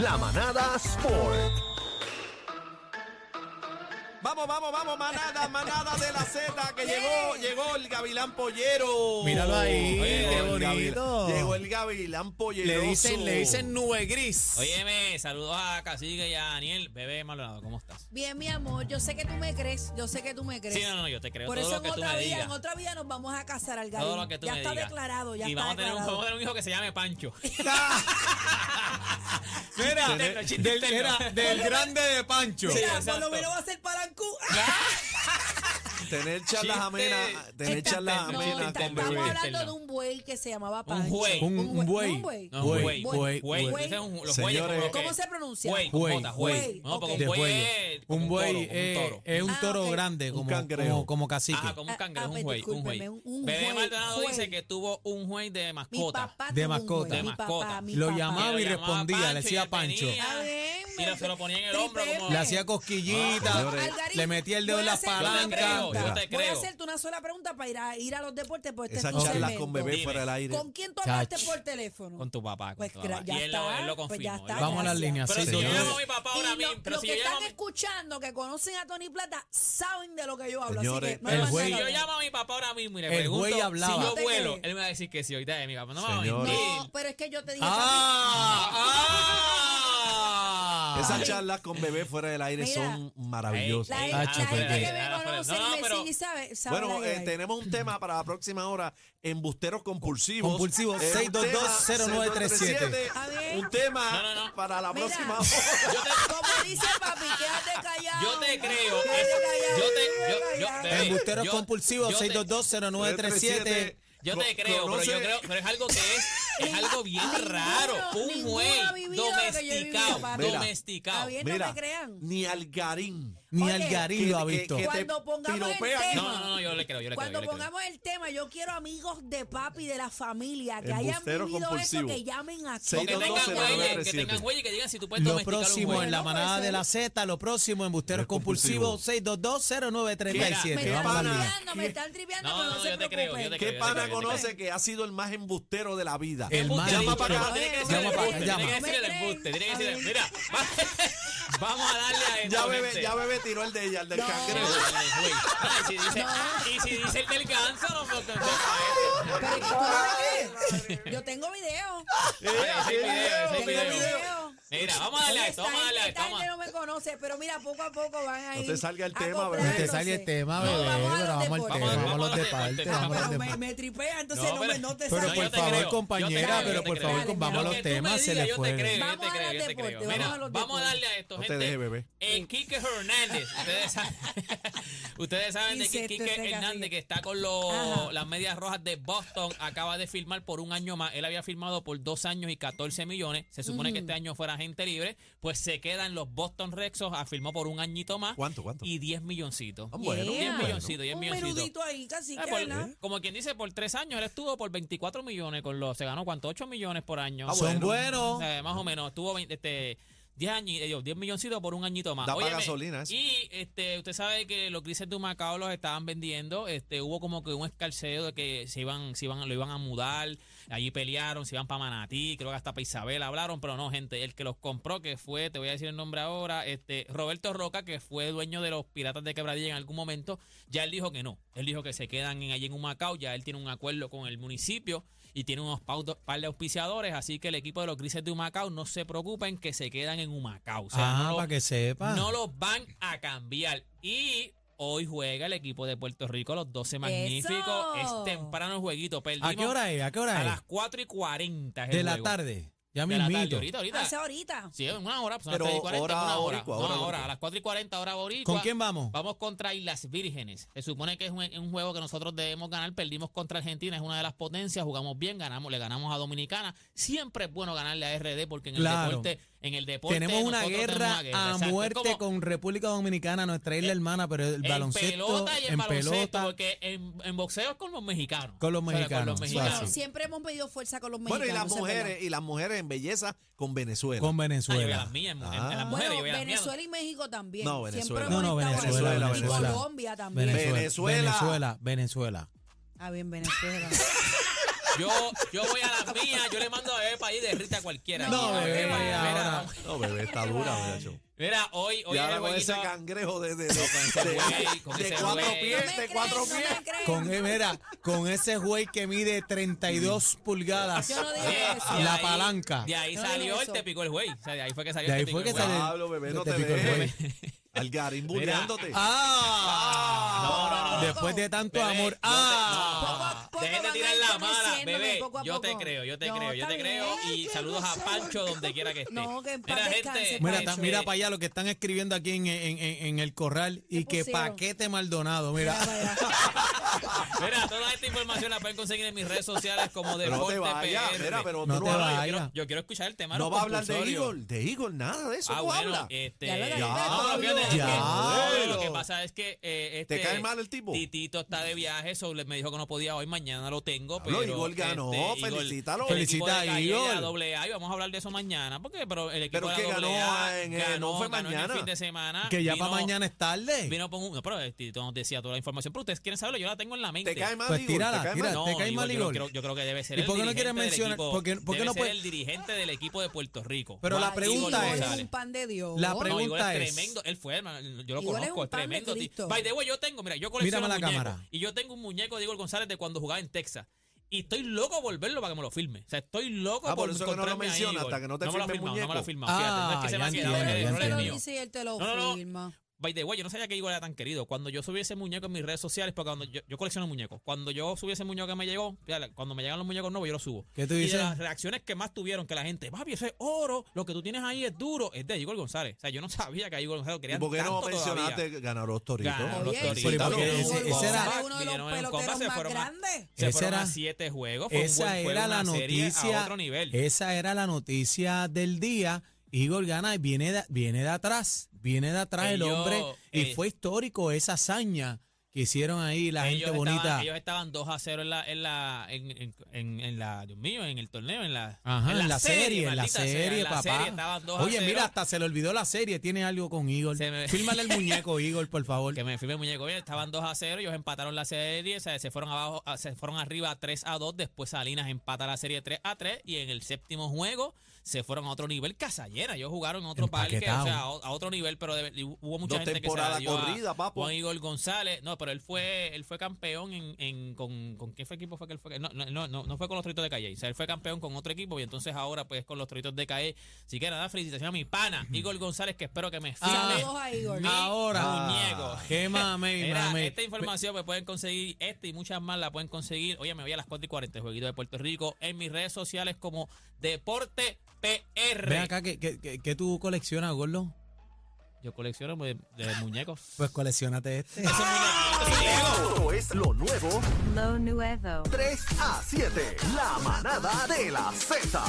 La Manada Sport. Vamos, vamos, vamos, manada, manada de la Z, que llegó, llegó el Gavilán Pollero. Míralo ahí, Oye, qué el bonito. Gavilán- Llegó el Gavilán Pollero. Le dicen, le dicen nube gris. Óyeme, saludos a Cacique y a Daniel. Bebé Maldonado, ¿cómo estás? Bien, mi amor, yo sé que tú me crees, yo sé que tú me crees. Sí, no, no, yo te creo Por todo eso lo que en tú otra me vida, digas. en otra vida nos vamos a casar al Todo lo que tú ya me está digas. declarado, ya y está vamos a, tener un, declarado. vamos a tener un hijo que se llame Pancho. Mira, interno, chiste del, interno. era del grande de Pancho. Mira, por lo menos va a ser. Tener charlas amenas, tener Está- charlas no, amenas está- con estamos hablando de un buey que se llamaba Un Pancho. buey. Un, un buey. No, un buey. No, Buey, güey, buey, güey. buey. Ese es un- los Señores. bueyes como que- ¿Cómo se pronuncia? Güey, Güey, con J, güey. güey. No, porque Ok. De un buey es como Un buey toro, como un toro. es un Ah, toro ok. grande, Un como, cangrejo. como, como cacique. Ajá, como un Ah, cangrejo, ah, un pues, güey, un discúlpeme, un- un Bebé güey, Maldonado dice que tuvo un güey de Mi mascota. papá De tuvo un mascota. güey, De mi mascota. papá, mi Lo papá. llamaba y respondía, le y decía él Pancho. venía. Está bien, Y se lo ponía en el hombro como- Le hacía cosquillitas. Algarín, le metía el dedo en voy a la hacer- palanca. creo, yo Mira. te Voy a hacerte una sola pregunta para ir a, ir a los deportes, porque este es tu segmento. con bebé fuera del aire. ¿Con quién tú hablaste Chach. por teléfono? Con tu papá. Con Pues tu gra- papá. ya y él, lo, está, él lo pues confirmó. Vamos a las líneas. Pero si yo llamo a mi papá ahora mismo, pero los si que están escuchando, que conocen a Tony Plata, saben de lo que yo hablo. Señores, Si yo llamo a mi papá ahora mismo y le El pregunto güey hablaba. si yo vuelo, él me va a decir que sí. Ahorita mi papá no me va a Señores. mentir. No, pero es que yo te dije. ¡Ah! Esas ¡Ah! charlas con bebé fuera del aire Mira. son maravillosas. La, la gente que me conoce no, pero- sabe, sabe Bueno, eh, tenemos un tema para la próxima hora, embusteros compulsivos. Compulsivos, Eh, un 6220937. tema, A ver. Un tema No, no, no. para la Mira. próxima hora. Yo te, Como dice papi, quédate callado. yo te creo. Yo te, Embusteros compulsivos, yo te- 6220937. Yo te creo, pero yo creo, pero es algo que es, es algo bien Ninguno, raro. Un vivido, domesticado. Mira. domesticado. No Mira, me crean. ni Algarín. Ni Oye, Algarín lo ha que- que- visto. que te Cuando pongamos el piropean. tema. No, no, no, yo le creo, yo le creo. Cuando yo le creo. pongamos el tema, yo quiero amigos de papi, de la familia, que hayan Embustero vivido eso, compulsivo. que llamen aquí. Seis, que dos, tengan doce, güeyes, que 937. tengan güeyes que digan si tú puedes Lo domesticar un próximo en la manada de la ser. Z, lo próximo en Busteros Compulsivo. Compulsivos, 6220937. me ¿Qué están Vamos a la pana? línea. tripeando, me están tripeando, No, pero no, no, se yo te creo, preocupen. yo te ¿Qué creo, pana yo te creo. conoce que ha sido el más embustero de la vida? El más Llama para acá. Llama Tiene que para el acá, embuste, llama. tiene que decir el No me embuste, tiene que creen. decir, mira, vamos a darle a esto, Ya bebé, gente. ya bebé tiró el de ella, el del No. cangrejo. Ah, y si dice, y si dice el del ganso, no pues. Yo tengo video. Ese es video, ese es Tengo video. video. Mira, vamos a darle a Oye, esto, vamos a darle a esto. esta gente no me conoce, pero mira, poco a poco van a No te salga el tema, bebé. Que te salga el tema, No, bebé. vamos a Pero los vamos al tema, Vamos, vamos a los deportes. vamos a los pero me, deportes. me tripea, entonces No, no, me, pero- no te Pero sale. yo por favor, creo, yo te compañera, creo, pero por favor, vamos a Lo los temas, se le fue. Vamos te a creo, los yo te deportes, creo. vamos Mira, a los vamos a darle a esto, No te gente. Eh, Quique Hernández, ustedes saben, de que Quique Hernández, que está con los, las medias rojas de Boston, acaba de firmar por un año más. Él había firmado por dos años y 14 millones. Se supone que este año fuera agente libre. Pues se quedan los Boston Red Sox, ah, firmó por un añito más. ¿Cuánto, cuánto? Y 10 milloncitos. Ah, bueno, 10 Yeah. milloncitos, 10 Un milloncitos. ahí, casi Ah, que, por- ¿verdad? como quien dice, por tres años él estuvo por 24 millones con los, se ganó cuánto, 8 millones por año. Ah, Son bueno. buenos. Eh, más o menos, tuvo 20, este, 10 años, eh, 10 milloncitos por un añito más. Da Óyeme, gasolina eso. Y este, usted sabe que los grises de Humacao los estaban vendiendo. Este, hubo como que un escarceo de que se iban, se iban, lo iban a mudar. Allí pelearon, se iban para Manatí, creo que hasta para Isabel hablaron, pero no, gente, el que los compró, que fue, te voy a decir el nombre ahora, este, Roberto Roca, que fue dueño de los Piratas de Quebradilla en algún momento, ya él dijo que no. Él dijo que se quedan en, allí en Humacao, ya él tiene un acuerdo con el municipio y tiene unos par de auspiciadores, así que el equipo de los grises de Humacao no se preocupen que se quedan en Humacao. O sea, Ah, no lo- para que sepa. no los van a cambiar. Y hoy juega el equipo de Puerto Rico, los 12 magníficos. Eso. Es temprano el jueguito. Perdimos ¿A qué hora es? ¿A qué A hora las es? 4 y 40 es el De la juego. tarde. Ya tarde, mismito. ahorita, ahorita. Hace ahorita. Sí, en una hora. Pues Pero a las 3 y 40, hora en una hora. boricua, No, hora ahora, boricua. a las 4 y 40 hora boricua. ¿Con quién vamos? Vamos contra Islas Vírgenes. Se supone que es un, un juego que nosotros debemos ganar. Perdimos contra Argentina, es una de las potencias. Jugamos bien, ganamos, le ganamos a Dominicana. Siempre es bueno ganarle a RD porque en el deporte, en el deporte Tenemos una guerra tenemos una guerra, a muerte como- con República Dominicana, nuestra isla hermana, pero el en baloncesto pelota y en, en baloncesto, pelota. porque en, en boxeo es con los mexicanos. Con los O sea, mexicanos, con los mexicanos. Bueno, siempre hemos pedido fuerza con los Bueno, mexicanos. y las mujeres, y las mujeres en belleza con Venezuela. Con Ah, Venezuela. las mías, en, en- en Ah. las mujeres, yo Bueno, mías. Venezuela y México también. No, Venezuela. Siempre No, no, Venezuela, ahí. Venezuela. Y Colombia también. Venezuela. Venezuela. Venezuela. Venezuela. Ah, bien, Venezuela. Yo, yo voy a las mías, yo le mando a bebé para ir de Rita a cualquiera. No, Mira, bebé, mira, ahora- vamos. No, No, bebé, está dura, muchacho. Mira, hoy, hoy Y es ahora el con ese jueguito. cangrejo de, de, de, ese de- güey, con de ese cuatro güey. No pies, me de cuatro pies. no me. Con, eh, mira, con ese güey que mide 32 pulgadas. Yo no dije eso. de La ahí- palanca. De ahí No salió el eso. te picó el güey. O sea, de ahí fue que salió De el ahí te fue picó que el güey. salió- Pablo, bebé, no Te te picó el dejes. Algarín bulleándote. ¡Ah! No, no, no. Después de tanto Bebé, amor. te- ¡Ah! Poco a poco Dejen de van a tirar ir la mala, Yo te creo, yo te No, creo, yo te creo. bien. Y saludos a Pancho donde quiera que esté. No, que en paz Mira, gente. Mira, Pancho. ta- mira para allá lo que están escribiendo aquí en, en- en- en el corral y que pusieron? paquete Maldonado, mira. Mira, mira. Toda esta información la pueden conseguir en mis redes sociales como Pero no Deporte te vayas, PR. mira, pero No te no, vayas. hablas- yo, quiero, vaya. yo quiero escuchar el tema no va a hablar de. Eagle, de Eagle, nada de eso. Ah, no bueno, habla. este. Ya lo Ya. no, fíjate, es que- Ya. no, lo que pasa es que eh, este, ¿Te cae mal el tipo? Titito está de viaje, eso le- me dijo que no podía hoy, mañana lo tengo. Pero Igor ganó, este, felicítalo. Felicita a doble A, y vamos a hablar de eso mañana, porque pero el equipo Pero de que la doble ganó A en, eh, ganó, no fue ganó en el mañana. fin de semana. Que ya para mañana es tarde. Vino con un, no, pero el Tito nos decía toda la información, pero ustedes quieren saberlo, yo la tengo en la mente. ¿Te cae mal Pues tírala, ¿Te cae tira. mal? No, ¿Te cae Igor, mal, yo, creo, yo creo que debe ser ¿Y el por qué no dirigente quieres del mencionar- equipo- por qué- por qué debe no ser puede- el dirigente del equipo de Puerto Rico. Pero la pregunta es- un pan de Dios. La No, pregunta es es- tremendo. Él fue, hermano, yo lo Igor conozco, es tremendo. By the way, yo tengo, mira, yo colecciono Mírame la cámara. Y yo tengo un muñeco de Igor González de cuando jugaba en Texas. Y estoy loco por verlo para que me lo firme. O sea, estoy loco Ah, por por eso que no lo menciona, hasta que no te me lo firmado, No me lo ha firmado, fíjate. No es que se me ya ha quedado, No, no, no. By the way, yo no sabía que Igor era tan querido. Cuando yo subí ese muñeco en mis redes sociales, porque cuando yo, yo colecciono muñecos, cuando yo subí ese muñeco que me llegó, cuando me llegan los muñecos nuevos, yo los subo. ¿Qué tú Y dices? de las reacciones que más tuvieron, que la gente, papi, eso es oro, lo que tú tienes ahí es duro, es de Igor González. O sea, yo no sabía que a Igor González lo ¿Y por qué no tanto todavía. mencionaste ganar los toritos? Ganó los Oye, Toritos. Pero porque Igor ese- era- uno de los peloteros más fueron a- grandes. Se fueron a siete juegos. Fue un Esa buen- era la noticia. A otro nivel. Esa era la noticia del día. Igor gana y viene de, viene de atrás. Viene de atrás el hombre. Y eh, fue histórico esa hazaña que hicieron ahí la ellos gente estaban, bonita. ellos estaban 2 a 0 en la, en la, en, en, en- en la, Dios mío, en el torneo, en la, Ajá, en la, serie, en la sea, serie, en la papá. serie estaban 2 a Oye, 0. mira, hasta se le olvidó la serie. Tiene algo con Igor. Me- Fírmale el muñeco, Igor, por favor. Que me firme el muñeco bien, estaban 2 a 0, ellos empataron la serie, o sea, se fueron abajo, a- se fueron arriba 3 a 2, después Salinas empata la serie 3 a 3 y en el séptimo juego se fueron a otro nivel, casa llena, ellos jugaron en otro parque, o sea, a, a otro nivel, pero de- y hubo mucha Dos gente que se temporadas la dio a corridas, papo. Juan Igor González, no, pero él fue él fue campeón en, en con, con qué fue equipo fue que él fue, no, no, no, no, fue con los Toritos de Calle, o sea, él fue campeón con otro equipo y entonces ahora pues con los Toritos de Calle, así que nada, felicitaciones a mi pana, Igor González, que espero que me firme Ahora. muñeco. Qué mame, esta información me pueden conseguir, esta y muchas más la pueden conseguir. Oye, me voy a las 4 y 40, jueguito de Puerto Rico, en mis redes sociales como Deporte PR. Ven acá, ¿qué, qué, qué- qué tú coleccionas, Gordo? Yo colecciono de, de muñecos. Pues coleccionate este. Esto es lo nuevo Lo nuevo. 3 a 7. La manada de la Z.